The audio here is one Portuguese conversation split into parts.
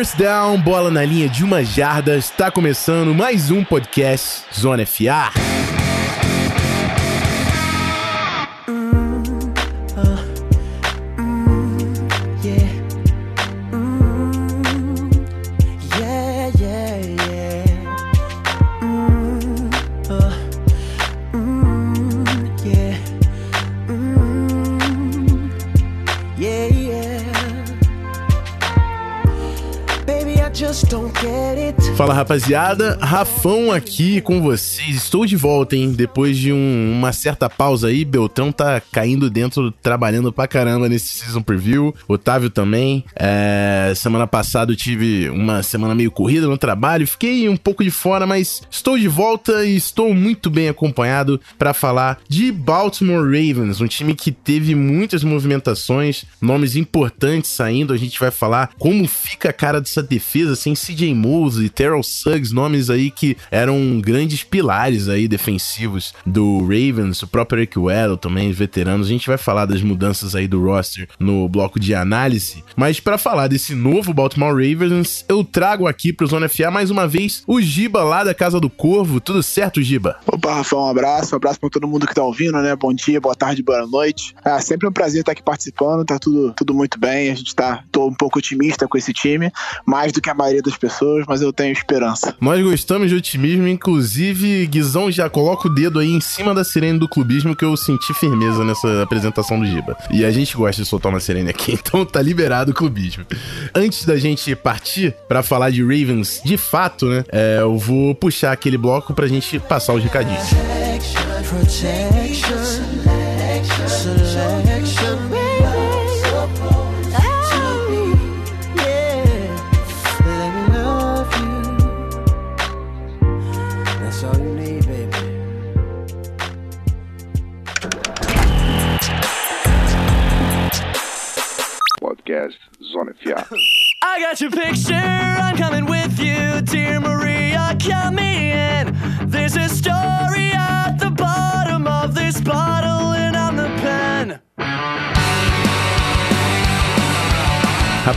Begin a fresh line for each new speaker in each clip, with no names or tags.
First down, bola na linha de uma jarda, está começando mais um podcast Zona FA. Rapaziada, Rafão aqui com vocês. Estou de volta, hein? Depois de um, uma certa pausa aí, Beltrão tá caindo dentro, trabalhando pra caramba nesse season preview. Otávio também. É, semana passada eu tive uma semana meio corrida no trabalho, fiquei um pouco de fora, mas estou de volta e estou muito bem acompanhado para falar de Baltimore Ravens, um time que teve muitas movimentações, nomes importantes saindo. A gente vai falar como fica a cara dessa defesa sem CJ Mosley, Terrell Suggs, nomes aí que eram grandes pilares aí defensivos do Ravens, o próprio Eric Weddle também, veteranos. A gente vai falar das mudanças aí do roster no bloco de análise, mas para falar desse novo Baltimore Ravens, eu trago aqui pro Zona FA mais uma vez o Giba lá da Casa do Corvo. Tudo certo, Giba?
Opa, Rafa, um abraço, um abraço para todo mundo que tá ouvindo, né? Bom dia, boa tarde, boa noite. É sempre um prazer estar aqui participando, tá tudo, tudo muito bem. A gente tá tô um pouco otimista com esse time, mais do que a maioria das pessoas, mas eu tenho esperança.
Nós gostamos de otimismo, inclusive, Guizão já coloca o dedo aí em cima da sirene do clubismo que eu senti firmeza nessa apresentação do Giba. E a gente gosta de soltar uma sirene aqui, então tá liberado o clubismo. Antes da gente partir para falar de Ravens de fato, né, é, eu vou puxar aquele bloco pra gente passar os recadinhos. Protection,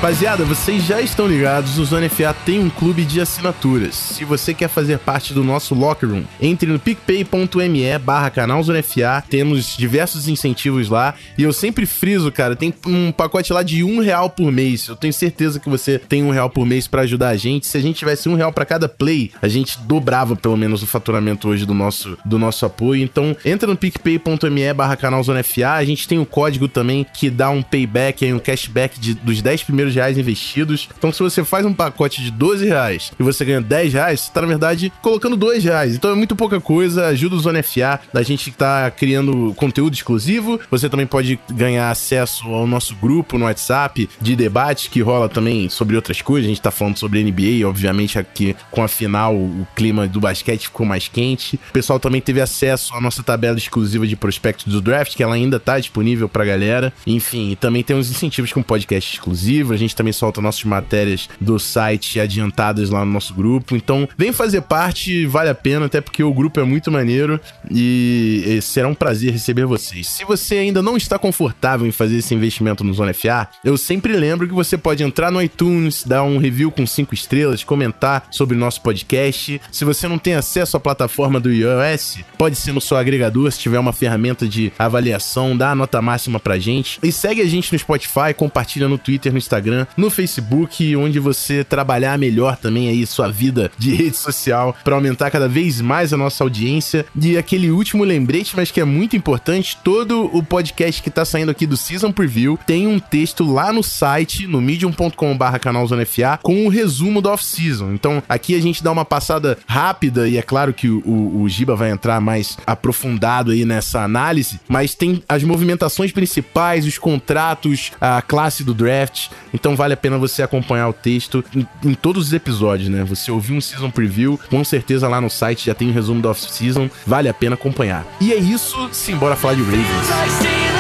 Rapaziada, vocês já estão ligados, o Zona FA tem um clube de assinaturas. Se você quer fazer parte do nosso locker room, entre no picpay.me barra canal Zona FA, temos diversos incentivos lá, e eu sempre friso, cara, tem um pacote lá de um real por mês. Eu tenho certeza que você tem um real por mês para ajudar a gente. Se a gente tivesse um real para cada play, a gente dobrava pelo menos o faturamento hoje do nosso, do nosso apoio. Então, entra no picpay.me barra canal Zona FA, a gente tem o código também que dá um payback, um cashback de, dos 10 primeiros reais investidos. Então, se você faz um pacote de 12 reais e você ganha 10 reais, você tá, na verdade, colocando 2 reais. Então é muito pouca coisa, ajuda o Zona FA, a gente tá criando conteúdo exclusivo. Você também pode ganhar acesso ao nosso grupo no WhatsApp de debate, que rola também sobre outras coisas. A gente tá falando sobre NBA, obviamente aqui com a final o clima do basquete ficou mais quente. O pessoal também teve acesso à nossa tabela exclusiva de prospectos do draft, que ela ainda tá disponível pra galera. Enfim, também tem uns incentivos com podcast exclusivo gente também solta nossas matérias do site adiantadas lá no nosso grupo. Então, vem fazer parte, vale a pena, até porque o grupo é muito maneiro e, será um prazer receber vocês. Se você ainda não está confortável em fazer esse investimento no Zona FA, eu sempre lembro que você pode entrar no iTunes, dar um review com cinco estrelas, comentar sobre o nosso podcast. Se você não tem acesso à plataforma do iOS, pode ser no seu agregador, se tiver uma ferramenta de avaliação, dá a nota máxima pra gente. E segue a gente no Spotify, compartilha no Twitter, no Instagram, no Facebook, onde você trabalhar melhor também aí sua vida de rede social para aumentar cada vez mais a nossa audiência. E aquele último lembrete, mas que é muito importante, todo o podcast que tá saindo aqui do Season Preview tem um texto lá no site, no medium.com/barra canalzonefa, com o um resumo do off-season. Então, aqui a gente dá uma passada rápida, e é claro que o, o, o Giba vai entrar mais aprofundado aí nessa análise, mas tem as movimentações principais, os contratos, a classe do draft. Então vale a pena você acompanhar o texto em, em todos os episódios, né? Você ouvir um season preview, com certeza lá no site já tem um resumo do off-season, vale a pena acompanhar. E é isso, simbora falar de Ravens.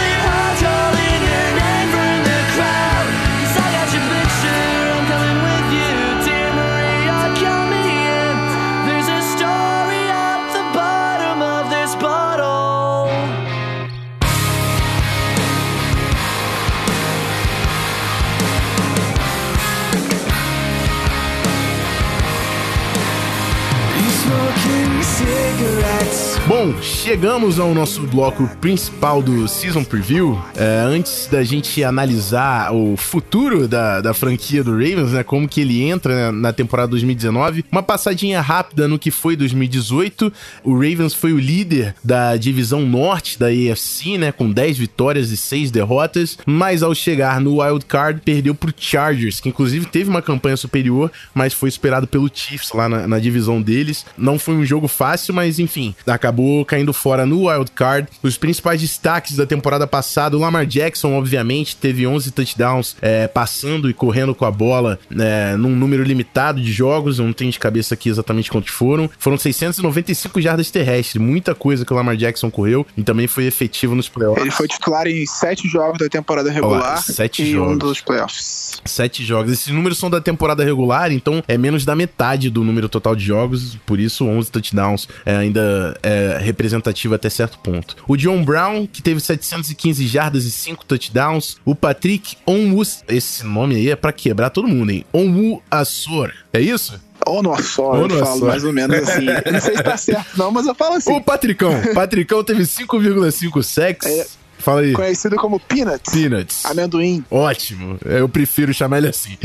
Bom, chegamos ao nosso bloco principal do Season Preview. É, antes da gente analisar o futuro da, da franquia do Ravens, né? Como que ele entra né, na temporada 2019. Uma passadinha rápida no que foi 2018. O Ravens foi o líder da divisão norte da AFC, né? Com 10 vitórias e 6 derrotas. Mas ao chegar no Wild Card, perdeu pro Chargers, que inclusive teve uma campanha superior, mas foi superado pelo Chiefs lá na, na divisão deles. Não foi um jogo fácil, mas enfim, acabou acabou caindo fora no wild card. Os principais destaques da temporada passada, o Lamar Jackson, obviamente, teve 11 touchdowns é, passando e correndo com a bola é, num número limitado de jogos. Eu não tenho de cabeça aqui exatamente quantos foram. Foram 695 jardas terrestres, muita coisa que o Lamar Jackson correu e também foi efetivo nos playoffs.
Ele foi titular em sete jogos da temporada regular
sete
e
jogos.
um dos playoffs.
Sete jogos. Esses números são da temporada regular, então é menos da metade do número total de jogos, por isso 11 touchdowns é, ainda é representativa até certo ponto. O John Brown, que teve 715 jardas e 5 touchdowns. O Patrick Onwus, esse nome aí é para quebrar todo mundo, hein? Onwu Assor. É isso?
Ou no eu falo mais ou menos assim. não sei se tá certo, não, mas eu falo assim.
O Patricão. Patricão teve 5,5 sacks. É, Fala aí.
Conhecido como Peanuts.
Peanuts.
Amendoim.
Ótimo. Eu prefiro chamar ele assim.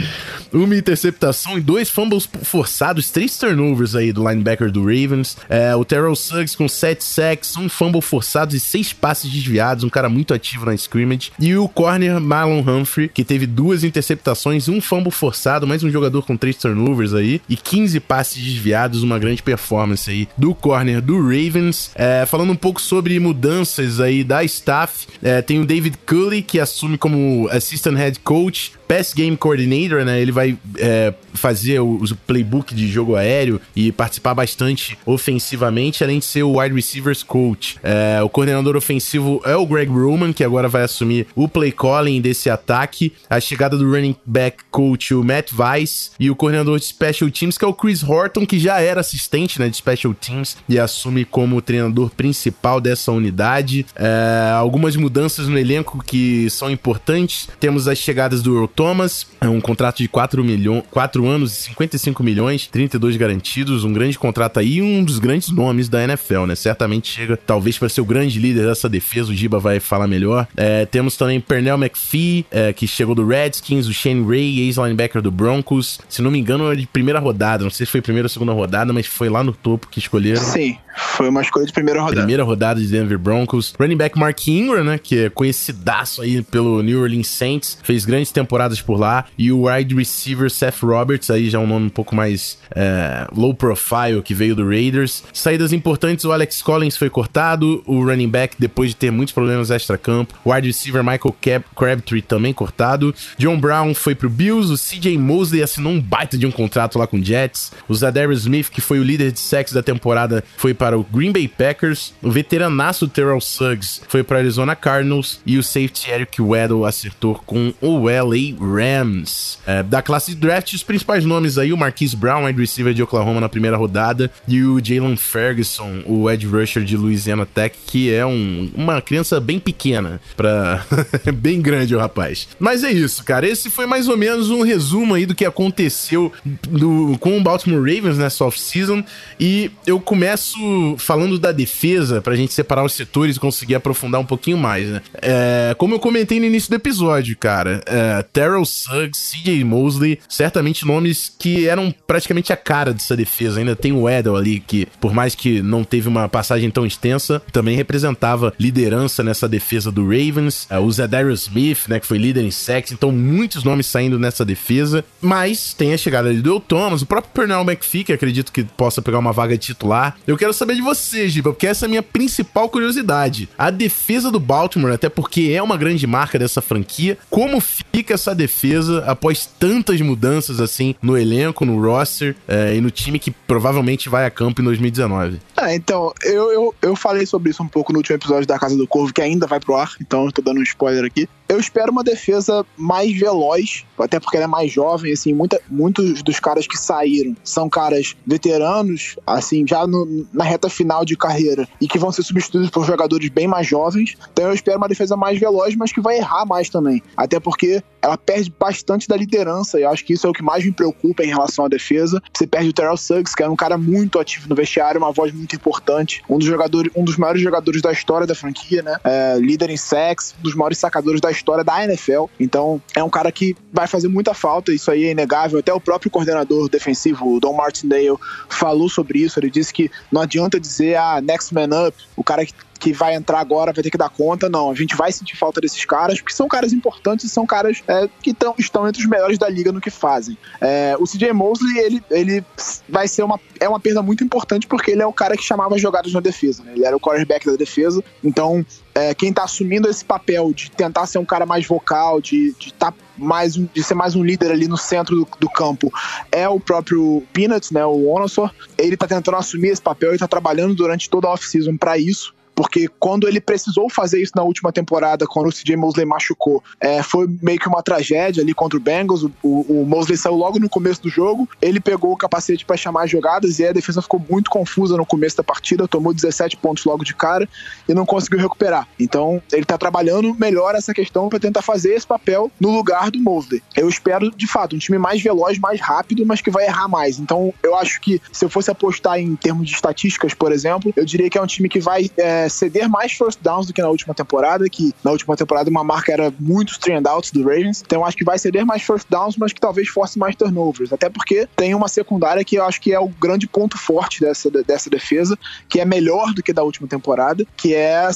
Uma interceptação e dois fumbles forçados, três turnovers aí do linebacker do Ravens. É, o Terrell Suggs com sete sacks, um fumble forçado e seis passes desviados, um cara muito ativo na scrimmage. E o corner Marlon Humphrey, que teve duas interceptações, um fumble forçado, mais um jogador com três turnovers aí, e 15 passes desviados, uma grande performance aí do corner do Ravens. É, falando um pouco sobre mudanças aí da staff, é, tem o David Cully, que assume como Assistant Head Coach, Pass Game Coordinator, né? Ele vai é, fazer o, o, playbook de jogo aéreo e participar bastante ofensivamente, além de ser o Wide Receivers Coach. É, o coordenador ofensivo é o Greg Roman, que agora vai assumir o play calling desse ataque. A chegada do running back coach, o Matt Weiss, e o coordenador de Special Teams, que é o Chris Horton, que já era assistente né, de Special Teams e assume como treinador principal dessa unidade. É, algumas mudanças no elenco que são importantes. Temos as chegadas do Thomas, é um contrato de 4, milhões, 4 anos e 55 milhões, 32 garantidos, um grande contrato aí, um dos grandes nomes da NFL, né? Certamente chega, talvez, para ser o grande líder dessa defesa, o Giba vai falar melhor. É, temos também Pernell McPhee, é, que chegou do Redskins, o Shane Ray, ex-linebacker do Broncos. Se não me engano, é de primeira rodada, não sei se foi primeira ou segunda rodada, mas foi lá no topo que escolheram.
Sim, foi uma escolha de primeira rodada.
Primeira rodada de Denver Broncos. Running back Mark Ingram, né? Que é conhecidaço aí pelo New Orleans Saints, fez grandes temporadas por lá. E o wide receiver Seth Roberts, aí já um nome um pouco mais é, low profile, que veio do Raiders. Saídas importantes, o Alex Collins foi cortado, o running back, depois de ter muitos problemas extra-campo. O wide receiver Michael Cap Crabtree também cortado. John Brown foi pro Bills, o CJ Mosley assinou um baita de um contrato lá com o Jets. O Zadarius Smith, que foi o líder de sacks da temporada, foi para o Green Bay Packers. O veteranaço Terrell Suggs foi para Arizona Cardinals. E o safety Eric Weddle acertou com o LA Rams. É, da classe de draft, os principais nomes aí, o Marquise Brown, wide receiver de Oklahoma na primeira rodada, e o Jalen Ferguson, o edge rusher de Louisiana Tech, que é um, uma criança bem pequena, para bem grande o rapaz. Mas é isso, cara. Esse foi mais ou menos um resumo aí do que aconteceu do, com o Baltimore Ravens nessa off-season. E eu começo falando da defesa, pra gente separar os setores e conseguir aprofundar um pouquinho mais, né? É, como eu comentei no início do episódio, cara, é, Terrell Suggs, CJ Mosley, certamente nomes que eram praticamente a cara dessa defesa. Ainda tem o Edel ali, que por mais que não teve uma passagem tão extensa, também representava liderança nessa defesa do Ravens. Uh, o Zadarius Smith, né, que foi líder em sacks. Então, muitos nomes saindo nessa defesa. Mas tem a chegada ali do Thomas, o próprio Pernell McPhee, que acredito que possa pegar uma vaga titular. Eu quero saber de você, Giba, porque essa é a minha principal curiosidade. A defesa do Baltimore, até porque é uma grande marca dessa franquia, como fica essa defesa após tantas mudanças assim no elenco, no roster é, e no time que provavelmente vai a campo em 2019?
Ah, então, eu, eu, eu falei sobre isso um pouco no último episódio da Casa do Corvo, que ainda vai pro ar, então eu tô dando um spoiler aqui. Eu espero uma defesa mais veloz, até porque ela é mais jovem, assim, muita, muitos dos caras que saíram são caras veteranos, assim, já no, na reta final de carreira e que vão ser substituídos por jogadores bem mais jovens. Então eu espero uma defesa mais veloz, mas que vai errar mais também. Até porque ela perde bastante da liderança, e eu acho que isso é o que mais me preocupa em relação à defesa. Você perde o Terrell Suggs, que era um cara muito ativo no vestiário, uma voz muito importante, um dos jogadores, um dos maiores jogadores da história da franquia, né? É, líder em sacks, um dos maiores sacadores da da NFL. Então, é um cara que vai fazer muita falta, isso aí é inegável. Até o próprio coordenador defensivo, Don Martindale, falou sobre isso. Ele disse que não adianta dizer, ah, next man up, o cara que que vai entrar agora vai ter que dar conta. Não, a gente vai sentir falta desses caras, porque são caras importantes e são caras é, que tão, estão entre os melhores da liga no que fazem. É, o CJ Mosley, ele, ele vai ser uma, é uma perda muito importante porque ele é o cara que chamava jogadas na defesa. Né? Ele era o quarterback da defesa. Então, é, quem tá assumindo esse papel de tentar ser um cara mais vocal, de, de, tá mais um, de ser mais um líder ali no centro do, do campo, é o próprio Peanuts, né? O Onosor. Ele tá tentando assumir esse papel e tá trabalhando durante toda a off-season para isso porque quando ele precisou fazer isso na última temporada, quando o CJ Mosley machucou, é, foi meio que uma tragédia ali contra o Bengals. O, o, Mosley saiu logo no começo do jogo, ele pegou o capacete para chamar as jogadas e a defesa ficou muito confusa no começo da partida, tomou 17 pontos logo de cara e não conseguiu recuperar. Então, ele tá trabalhando melhor essa questão para tentar fazer esse papel no lugar do Mosley. Eu espero, de fato, um time mais veloz, mais rápido, mas que vai errar mais. Então, eu acho que se eu fosse apostar em termos de estatísticas, por exemplo, eu diria que é um time que vai é, ceder mais first downs do que na última temporada, que na última temporada uma marca era muitos outs do Ravens. Então acho que vai ceder mais first downs, mas que talvez force mais turnovers. Até porque tem uma secundária que eu acho que é o grande ponto forte dessa, dessa defesa, que é melhor do que da última temporada, que é,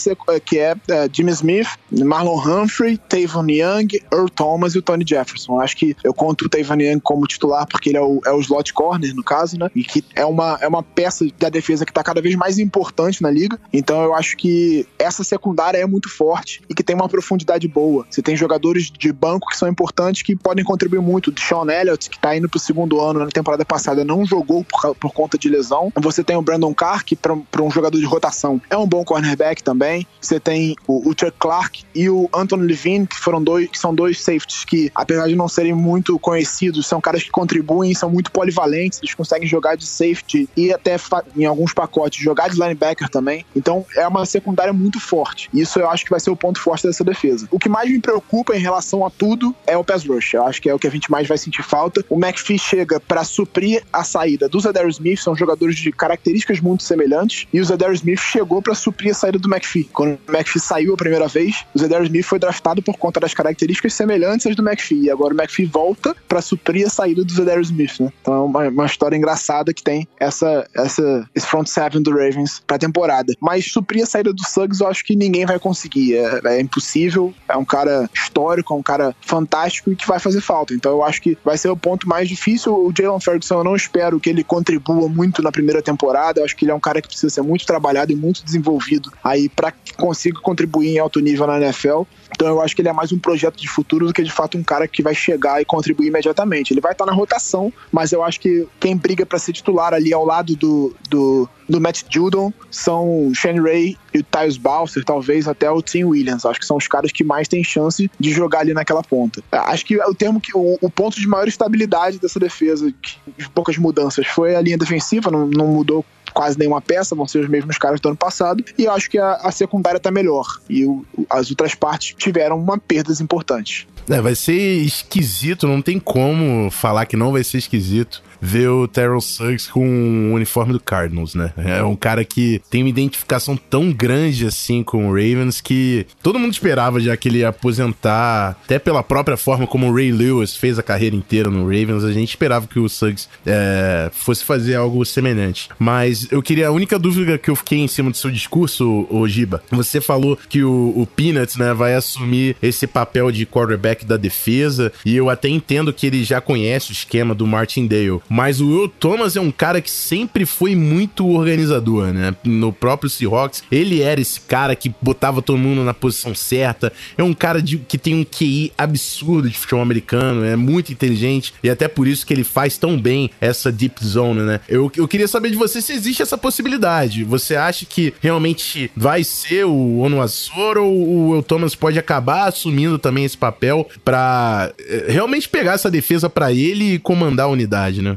que é, é Jimmy Smith, Marlon Humphrey, Tavon Young, Earl Thomas e o Tony Jefferson. Acho que eu conto o Tavon Young como titular porque ele é o, é o slot corner, no caso, né? E que é uma, é uma peça da defesa que está cada vez mais importante na liga. Então eu acho que essa secundária é muito forte e que tem uma profundidade boa. Você tem jogadores de banco que são importantes que podem contribuir muito. Sean Elliott, que está indo para o segundo ano na temporada passada, não jogou por, por conta de lesão. Você tem o Brandon Carr, que para um jogador de rotação é um bom cornerback também. Você tem o, o Chuck Clark e o Anton Levine, que foram dois, que são dois safeties que, apesar de não serem muito conhecidos, são caras que contribuem, são muito polivalentes, eles conseguem jogar de safety e até em alguns pacotes jogar de linebacker também. Então é uma secundária muito forte. Isso eu acho que vai ser o ponto forte dessa defesa. O que mais me preocupa em relação a tudo é o pass rush. Eu acho que é o que a gente mais vai sentir falta. O McPhee chega para suprir a saída do Zadar Smith, são jogadores de características muito semelhantes, e o Zadar Smith chegou para suprir a saída do McPhee. Quando o McPhee saiu a primeira vez, o Zadar Smith foi draftado por conta das características semelhantes às do McPhee. E agora o McPhee volta para suprir a saída do Zadar Smith, né? Então é uma, uma, história engraçada que tem essa, essa, esse front seven do Ravens pra temporada. Mas suprir a saída do Suggs eu acho que ninguém vai conseguir. É, é, impossível. É um cara histórico, é um cara fantástico e que vai fazer falta. Então eu acho que vai ser o ponto mais difícil. O Jalen Ferguson, eu não espero que ele contribua muito na primeira temporada. Eu acho que ele é um cara que precisa ser muito trabalhado e muito desenvolvido aí para que consiga contribuir em alto nível na NFL. Então eu acho que ele é mais um projeto de futuro do que de fato um cara que vai chegar e contribuir imediatamente. Ele vai estar na rotação, mas eu acho que quem briga para ser titular ali ao lado do, do, do Matt Judon são Shane Ray e o Tyus Balser, talvez até o Tim Williams. Acho que são os caras que mais têm chance de jogar ali naquela ponta. Acho que o termo que o, o ponto de maior estabilidade dessa defesa, de poucas mudanças, foi a linha defensiva, não, não mudou quase nenhuma peça, vão ser os mesmos caras do ano passado, e eu acho que a, a secundária tá melhor. E o, as outras partes tiveram uma perdas importantes.
É, vai ser esquisito, não tem como falar que não vai ser esquisito ver o Terrell Suggs com o uniforme do Cardinals, né? É um cara que tem uma identificação tão grande assim com o Ravens que todo mundo esperava já que ele ia aposentar, até pela própria forma como o Ray Lewis fez a carreira inteira no Ravens, a gente esperava que o Suggs é, fosse fazer algo semelhante. Mas eu queria, a única dúvida que eu fiquei em cima do seu discurso, o Giba, você falou que o, o Peanuts, né, vai assumir esse papel de quarterback da defesa, e eu até entendo que ele já conhece o esquema do Martindale, mas o Will Thomas é um cara que sempre foi muito organizador, né? No próprio Seahawks, ele era esse cara que botava todo mundo na posição certa. É um cara de, que tem um QI absurdo de futebol americano, é muito inteligente e até por isso que ele faz tão bem essa deep zone, né? Eu, eu queria saber de você se existe essa possibilidade. Você acha que realmente vai ser o Onuasoro ou o El Thomas pode acabar assumindo também esse papel para eh, realmente pegar essa defesa para ele e comandar a unidade, né?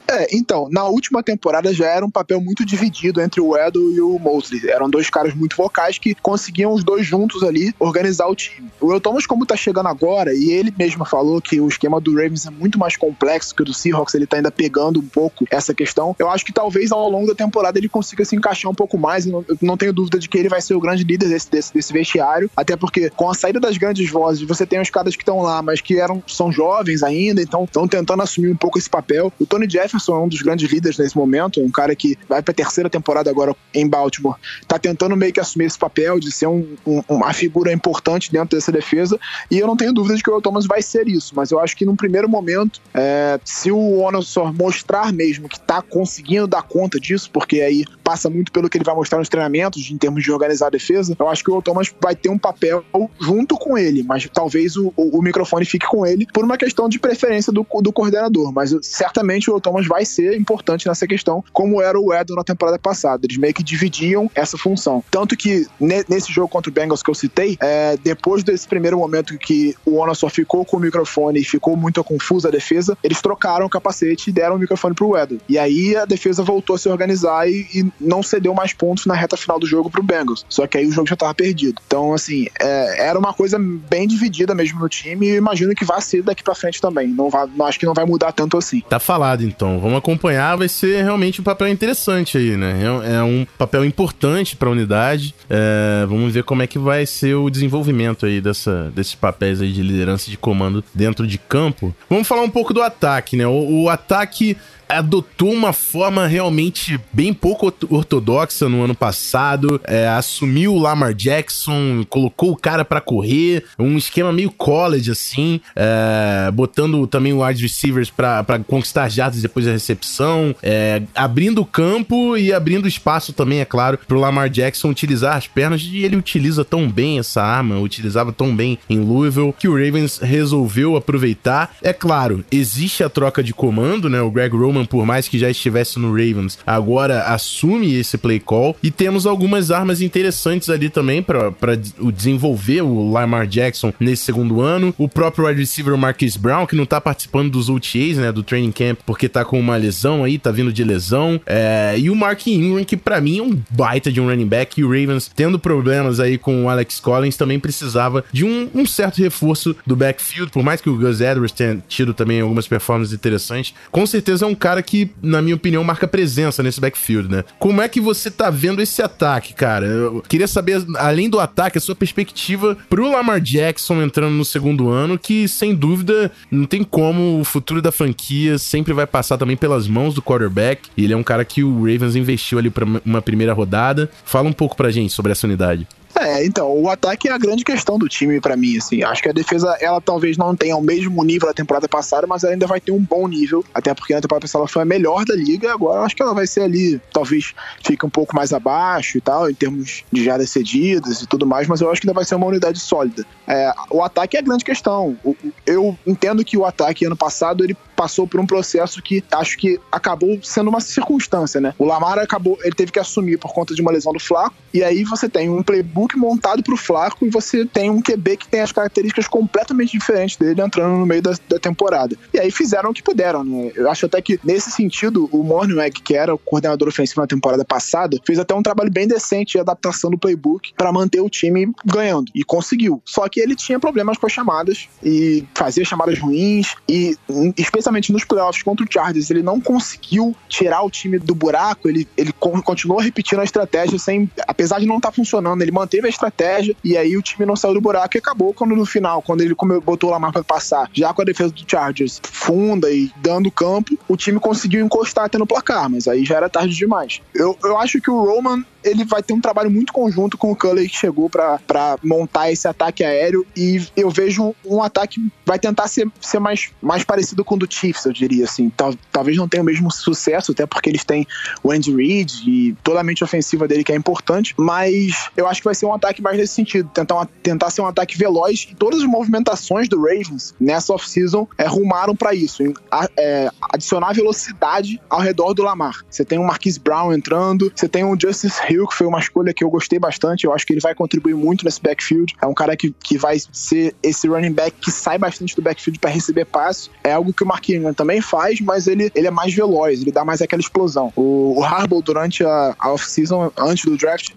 É, então, na última temporada já era um papel muito dividido entre o Edo e o Mosley. Eram dois caras muito vocais que conseguiam os dois juntos ali organizar o time. O El Thomas, como tá chegando agora, e ele mesmo falou que o esquema do Ravens é muito mais complexo que o do Seahawks, ele tá ainda pegando um pouco essa questão. Eu acho que talvez ao longo da temporada ele consiga se encaixar um pouco mais. Eu não, tenho dúvida de que ele vai ser o grande líder desse, desse, desse vestiário, até porque com a saída das grandes vozes, você tem os caras que estão lá, mas que eram, são jovens ainda, então estão tentando assumir um pouco esse papel. O Tony Jefferson Jefferson é um dos grandes líderes nesse momento, um cara que vai para a terceira temporada agora em Baltimore, tá tentando meio que assumir esse papel de ser um, um, uma figura importante dentro dessa defesa, e eu não tenho dúvida de que o Thomas vai ser isso, mas eu acho que num primeiro momento, é, se o Onosor mostrar mesmo que tá conseguindo dar conta disso, porque aí passa muito pelo que ele vai mostrar nos treinamentos, em termos de organizar a defesa, eu acho que o Thomas vai ter um papel junto com ele, mas talvez o, o, o microfone fique com ele por uma questão de preferência do, do coordenador, mas certamente o Thomas vai ser importante nessa questão, como era o Edon na temporada passada. Eles meio que dividiam essa função. Tanto que nesse jogo contra o Bengals que eu citei, é, depois desse primeiro momento que o Ona só ficou com o microfone e ficou muito confusa a defesa, eles trocaram o capacete e deram o microfone pro Edon. E aí a defesa voltou a se organizar e, e, não cedeu mais pontos na reta final do jogo pro Bengals. Só que aí o jogo já tava perdido. Então, assim, é, era uma coisa bem dividida mesmo no time e imagino que vai ser daqui pra frente também. Não vai, não, acho que não vai mudar tanto assim.
Tá falado então vamos acompanhar, vai ser realmente um papel interessante aí, né? É, é um papel importante para a unidade. É, vamos ver como é que vai ser o desenvolvimento aí dessa, desses papéis aí de liderança de comando dentro de campo. Vamos falar um pouco do ataque, né? o, o ataque adotou uma forma realmente bem pouco ortodoxa no ano passado, é, assumiu o Lamar Jackson, colocou o cara para correr, um esquema meio college assim, é, botando também o wide receivers para conquistar jardas depois da recepção, é, abrindo o campo e abrindo espaço também, é claro, pro Lamar Jackson utilizar as pernas e ele utiliza tão bem essa arma, utilizava tão bem em Louisville que o Ravens resolveu aproveitar. É claro, existe a troca de comando, né? O Greg Roman por mais que já estivesse no Ravens, agora assume esse play call. E temos algumas armas interessantes ali também para desenvolver o Lamar Jackson nesse segundo ano. O próprio wide receiver Marquis Brown, que não tá participando dos OTAs, né, do training camp, porque tá com uma lesão aí, tá vindo de lesão. É, e o Mark Ingram, que para mim é um baita de um running back. E o Ravens, tendo problemas aí com o Alex Collins, também precisava de um, um certo reforço do backfield. Por mais que o Gus Edwards tenha tido também algumas performances interessantes, com certeza é um cara que, na minha opinião, marca presença nesse backfield, né? Como é que você tá vendo esse ataque, cara? Eu queria saber, além do ataque, a sua perspectiva pro Lamar Jackson entrando no segundo ano, que sem dúvida não tem como o futuro da franquia sempre vai passar também pelas mãos do quarterback. Ele é um cara que o Ravens investiu ali para uma primeira rodada. Fala um pouco pra gente sobre essa unidade.
É, então, o ataque é a grande questão do time para mim, assim. Acho que a defesa, ela talvez não tenha o mesmo nível da temporada passada, mas ela ainda vai ter um bom nível, até porque na temporada passada ela foi a melhor da liga, agora acho que ela vai ser ali, talvez fique um pouco mais abaixo e tal, em termos de jardas cedidas e tudo mais, mas eu acho que ainda vai ser uma unidade sólida. É, o ataque é a grande questão. Eu entendo que o ataque ano passado, ele passou por um processo que acho que acabou sendo uma circunstância, né? O Lamar acabou, ele teve que assumir por conta de uma lesão do Flaco, e aí você tem um playbook montado pro Flaco e você tem um QB que tem as características completamente diferentes dele entrando no meio da, da temporada. E aí fizeram o que puderam, né? Eu acho até que nesse sentido, o Mornweg, que era o coordenador ofensivo na temporada passada, fez até um trabalho bem decente de adaptação do playbook para manter o time ganhando e conseguiu. Só que ele tinha problemas com as chamadas e fazia chamadas ruins e especialmente nos playoffs contra o Chargers, ele não conseguiu tirar o time do buraco, ele, ele continuou repetindo a estratégia sem. Apesar de não estar tá funcionando, ele manteve a estratégia e aí o time não saiu do buraco e acabou quando no final, quando ele botou o Lamar para passar, já com a defesa do Chargers funda e dando campo, o time conseguiu encostar até no placar, mas aí já era tarde demais. Eu, eu acho que o Roman ele vai ter um trabalho muito conjunto com o Culley que chegou para montar esse ataque aéreo e eu vejo um ataque vai tentar ser, ser mais, mais parecido com o do Chiefs, eu diria assim. Tal, talvez não tenha o mesmo sucesso, até porque eles têm o Andy Reid e toda a mente ofensiva dele que é importante, mas eu acho que vai ser um ataque mais nesse sentido, tentar, tentar ser um ataque veloz e todas as movimentações do Ravens nessa off-season é, rumaram para isso, em, a, é, adicionar velocidade ao redor do Lamar. Você tem o Marquise Brown entrando, você tem o Justice Hill, que foi uma escolha que eu gostei bastante, eu acho que ele vai contribuir muito nesse backfield, é um cara que, que vai ser esse running back que sai bastante do backfield para receber passe, é algo que o Mark Também faz, mas ele, ele é mais veloz, ele dá mais aquela explosão. O, o Harbaugh, durante a, a off-season, antes do draft,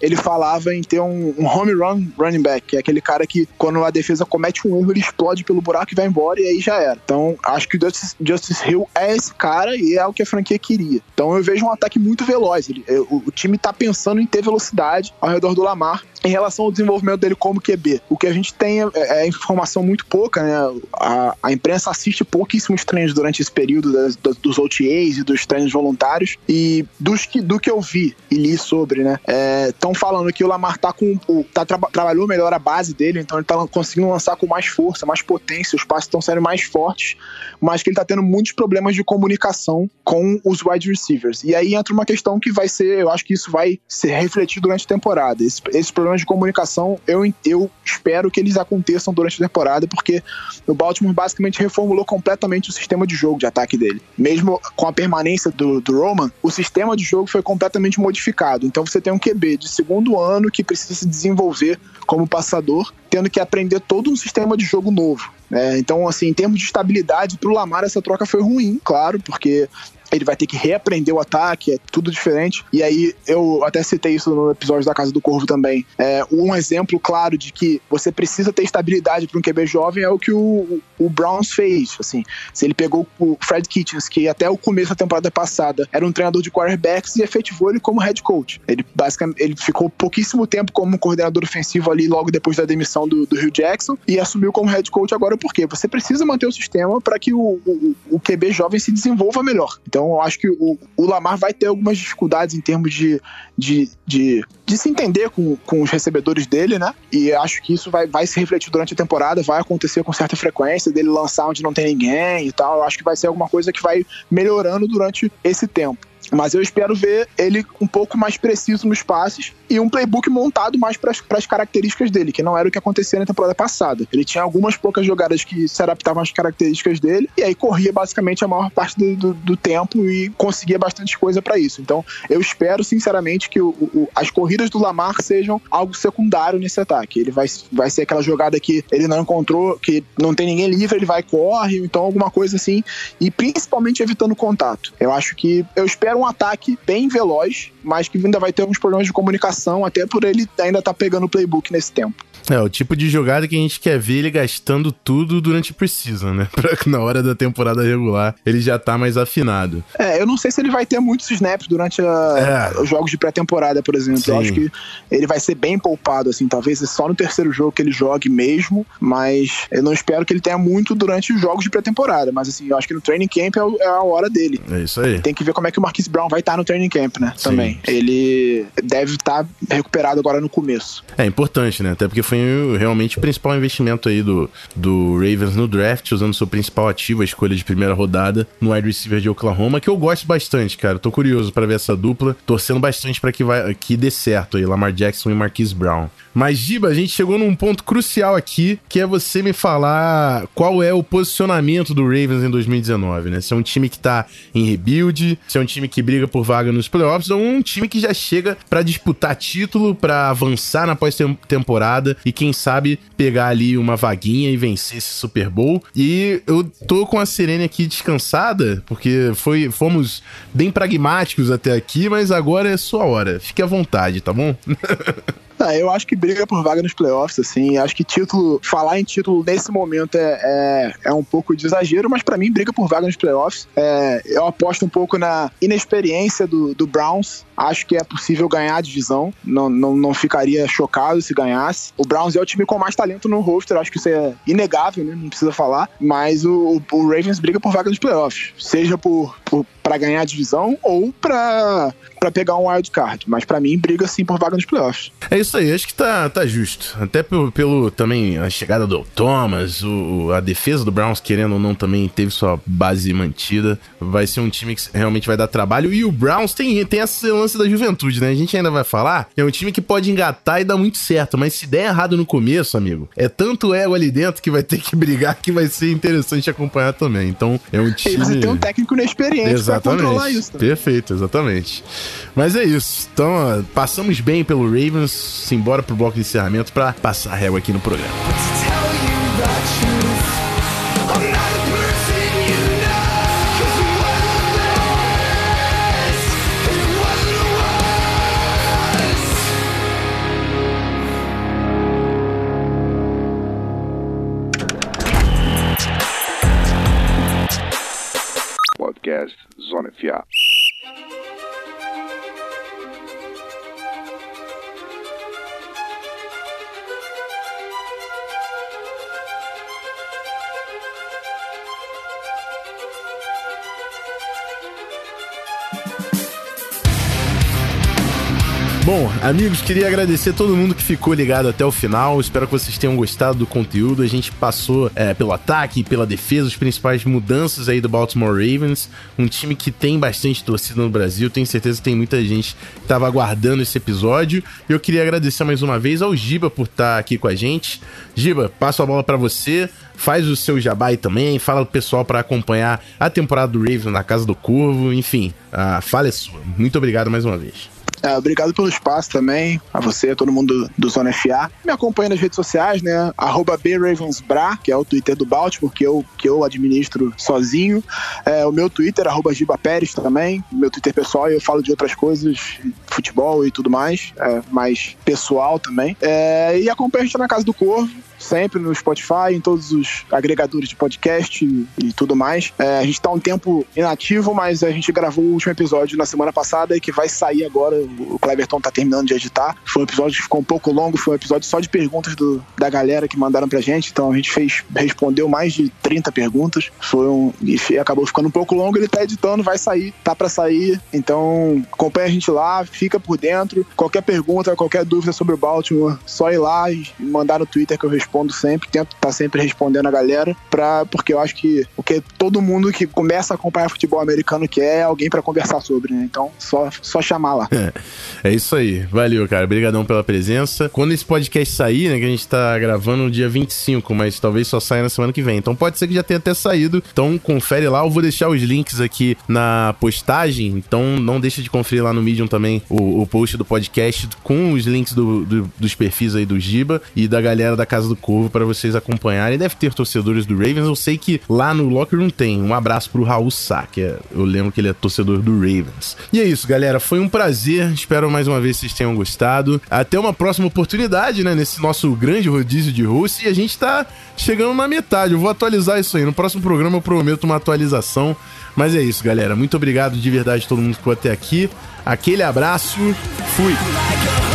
ele falava em ter um, um, home run running back, que é aquele cara que, quando a defesa comete um erro, ele explode pelo buraco e vai embora, e aí já era. Então, acho que o Justice, Justice Hill é esse cara e é o que a franquia queria. Então, eu vejo um ataque muito veloz. Ele, o, o time tá pensando em ter velocidade ao redor do Lamar em relação ao desenvolvimento dele como QB. O que a gente tem é, é informação muito pouca, né? A, a, imprensa assiste pouquíssimos treinos durante esse período das, das, dos OTAs e dos treinos voluntários. E dos que, do que eu vi e li sobre, né? Estão falando que o Lamar tá com. Tá, tra, trabalhou melhor a base dele, então ele tá conseguindo lançar com mais força, mais potência, os passos estão sendo mais fortes, mas que ele tá tendo muitos problemas de comunicação com os wide receivers. E aí entra uma questão que vai ser, eu acho que isso vai ser refletido durante a temporada. Esse, esse problema problemas de comunicação, eu, eu espero que eles aconteçam durante a temporada, porque o Baltimore basicamente reformulou completamente o sistema de jogo de ataque dele. Mesmo com a permanência do, do Roman, o sistema de jogo foi completamente modificado. Então você tem um QB de segundo ano que precisa se desenvolver como passador, tendo que aprender todo um sistema de jogo novo. É, então, assim, em termos de estabilidade, para o Lamar essa troca foi ruim, claro, porque ele vai ter que reaprender o ataque, é tudo diferente. E aí, eu até citei isso no episódio da Casa do Corvo também. É, um exemplo claro de que você precisa ter estabilidade para um QB jovem é o que o, o Browns fez. Assim, se ele pegou o Fred Kitchens, que até o começo da temporada passada era um treinador de quarterbacks e efetivou ele como head coach. Ele basicamente ele ficou pouquíssimo tempo como coordenador ofensivo ali logo depois da demissão do, do Hugh Jackson e assumiu como head coach agora porque você precisa manter o sistema para que o, o, o QB jovem se desenvolva melhor. Então, então, eu acho que o, o Lamar vai ter algumas dificuldades em termos de, de, de, de, se entender com, com os recebedores dele, né? E acho que isso vai, vai se refletir durante a temporada, vai acontecer com certa frequência, dele lançar onde não tem ninguém e tal. Eu acho que vai ser alguma coisa que vai melhorando durante esse tempo. Mas eu espero ver ele um pouco mais preciso nos passes e um playbook montado mais para as características dele, que não era o que acontecia na temporada passada. Ele tinha algumas poucas jogadas que se adaptavam às características dele e aí corria basicamente a maior parte do, do, do tempo e conseguia bastante coisa para isso. Então eu espero sinceramente que o, o, as corridas do Lamar sejam algo secundário nesse ataque. Ele vai, vai ser aquela jogada que ele não encontrou, que não tem ninguém livre, ele vai corre, então alguma coisa assim e principalmente evitando contato. Eu acho que eu espero um ataque bem veloz, mas que ainda vai ter alguns problemas de comunicação, até por ele ainda estar tá pegando o playbook nesse tempo.
É, o tipo de jogada que a gente quer ver ele gastando tudo durante precisa, né? Pra que na hora da temporada regular ele já tá mais afinado.
É, eu não sei se ele vai ter muitos snaps durante a, é. os jogos de pré-temporada, por exemplo. Sim. Eu acho que ele vai ser bem poupado, assim, talvez só no terceiro jogo que ele jogue mesmo, mas eu não espero que ele tenha muito durante os jogos de pré-temporada. Mas assim, eu acho que no training camp é, é a hora dele.
É isso aí.
Tem que ver como é que o Marquise Brown vai estar tá no training camp, né? Sim. Também. Ele deve estar tá recuperado agora no começo.
É importante, né? Até porque foi realmente o principal investimento aí do, do Ravens no draft, usando seu principal ativo, a escolha de primeira rodada, no wide receiver de Oklahoma, que eu gosto bastante, cara. Tô curioso para ver essa dupla, torcendo bastante para que, que dê certo aí, Lamar Jackson e Marquise Brown. Mas, Giba, a gente chegou num ponto crucial aqui, que é você me falar qual é o posicionamento do Ravens em 2019, né? Se é um time que tá em rebuild, se é um time que briga por vaga nos playoffs, ou um time que já chega para disputar título, para avançar na pós-temporada e quem sabe pegar ali uma vaguinha e vencer esse Super Bowl. E eu tô com a Serene aqui descansada, porque foi, fomos bem pragmáticos até aqui, mas agora é sua hora. Fique à vontade, tá bom?
Ah, eu acho que briga por vaga nos playoffs, assim. Acho que título, falar em título nesse momento é, é, é um pouco de exagero, mas para mim, briga por vaga nos playoffs. É, eu aposto um pouco na inexperiência do, do Browns. Acho que é possível ganhar a divisão. Não, não, não ficaria chocado se ganhasse. O Browns é o time com mais talento no roster. Acho que isso é inegável, né? Não precisa falar. Mas o, o Ravens briga por vaga nos playoffs. Seja por, por para ganhar a divisão ou para pegar um wild card. Mas para mim, briga sim por vaga nos playoffs.
É isso aí, acho que tá, tá justo. Até pelo, pelo também a chegada do Thomas, o, a defesa do Browns, querendo ou não, também teve sua base mantida. Vai ser um time que realmente vai dar trabalho. E o Browns tem, tem esse lance da juventude, né? A gente ainda vai falar. É um time que pode engatar e dar muito certo, mas se der errado no começo, amigo, é tanto ego ali dentro que vai ter que brigar que vai ser interessante acompanhar também. Então, é um time. Você
tem um técnico inexperiente
exatamente. pra controlar isso. Também. Perfeito, exatamente. Mas é isso. Então, ó, passamos bem pelo Ravens, simbora pro bloco de encerramento para passar régua aqui no programa.
Podcast Zona FA.
Bom, amigos, queria agradecer todo mundo que ficou ligado até o final. Espero que vocês tenham gostado do conteúdo. A gente passou é, pelo ataque, pela defesa, as principais mudanças aí do Baltimore Ravens. Um time que tem bastante torcida no Brasil. Tenho certeza que tem muita gente que estava aguardando esse episódio. E eu queria agradecer mais uma vez ao Giba por estar tá aqui com a gente. Giba, passo a bola para você faz o seu jabai também, fala pro pessoal para acompanhar a temporada do Ravens na Casa do Curvo, enfim, a fala é sua. Muito obrigado mais uma vez.
É, obrigado pelo espaço também, a você, a todo mundo do Zona FA. Me acompanha nas redes sociais, né? Arroba BRavensBra, que é o Twitter do Baltimore, que eu, que eu administro sozinho. É, o meu Twitter, arroba Giba Pérez também. Meu Twitter pessoal, eu falo de outras coisas, futebol e tudo mais, é, mais pessoal também. É, e acompanha a gente na Casa do Corvo sempre no Spotify, em todos os agregadores de podcast e, e tudo mais. É, a gente está um tempo inativo, mas a gente gravou o último episódio na semana passada e que vai sair agora. O Cleverton tá terminando de editar. Foi um episódio que ficou um pouco longo, foi um episódio só de perguntas do, da galera que mandaram pra gente. Então a gente fez, respondeu mais de 30 perguntas. Foi um. E acabou ficando um pouco longo. Ele tá editando, vai sair, tá para sair. Então acompanha a gente lá, fica por dentro. Qualquer pergunta, qualquer dúvida sobre o Baltimore, só ir lá e mandar no Twitter que eu respondo respondo sempre, tento estar tá sempre respondendo a galera, pra, porque eu acho que o que todo mundo que começa a acompanhar futebol americano quer é alguém para conversar sobre, né? Então, só, só chamar lá.
É, é isso aí. Valeu, cara. Obrigadão pela presença. Quando esse podcast sair, né, que a gente tá gravando no dia 25, mas talvez só saia na semana que vem. Então pode ser que já tenha até saído. Então confere lá. Eu vou deixar os links aqui na postagem. Então não deixa de conferir lá no Medium também o, o post do podcast com os links do, do, dos perfis aí do Giba e da galera da Casa do Corvo para vocês acompanharem. Deve ter torcedores do Ravens. Eu sei que lá no Locker Room tem. Um abraço pro Raul Sá, que é, eu lembro que ele é torcedor do Ravens. E é isso, galera. Foi um prazer. Espero mais uma vez que vocês tenham gostado. Até uma próxima oportunidade, né? Nesse nosso grande rodízio de host. E a gente tá chegando na metade. Eu vou atualizar isso aí. No próximo programa eu prometo uma atualização. Mas é isso, galera. Muito obrigado de verdade a todo mundo que ficou até aqui. Aquele abraço. Fui.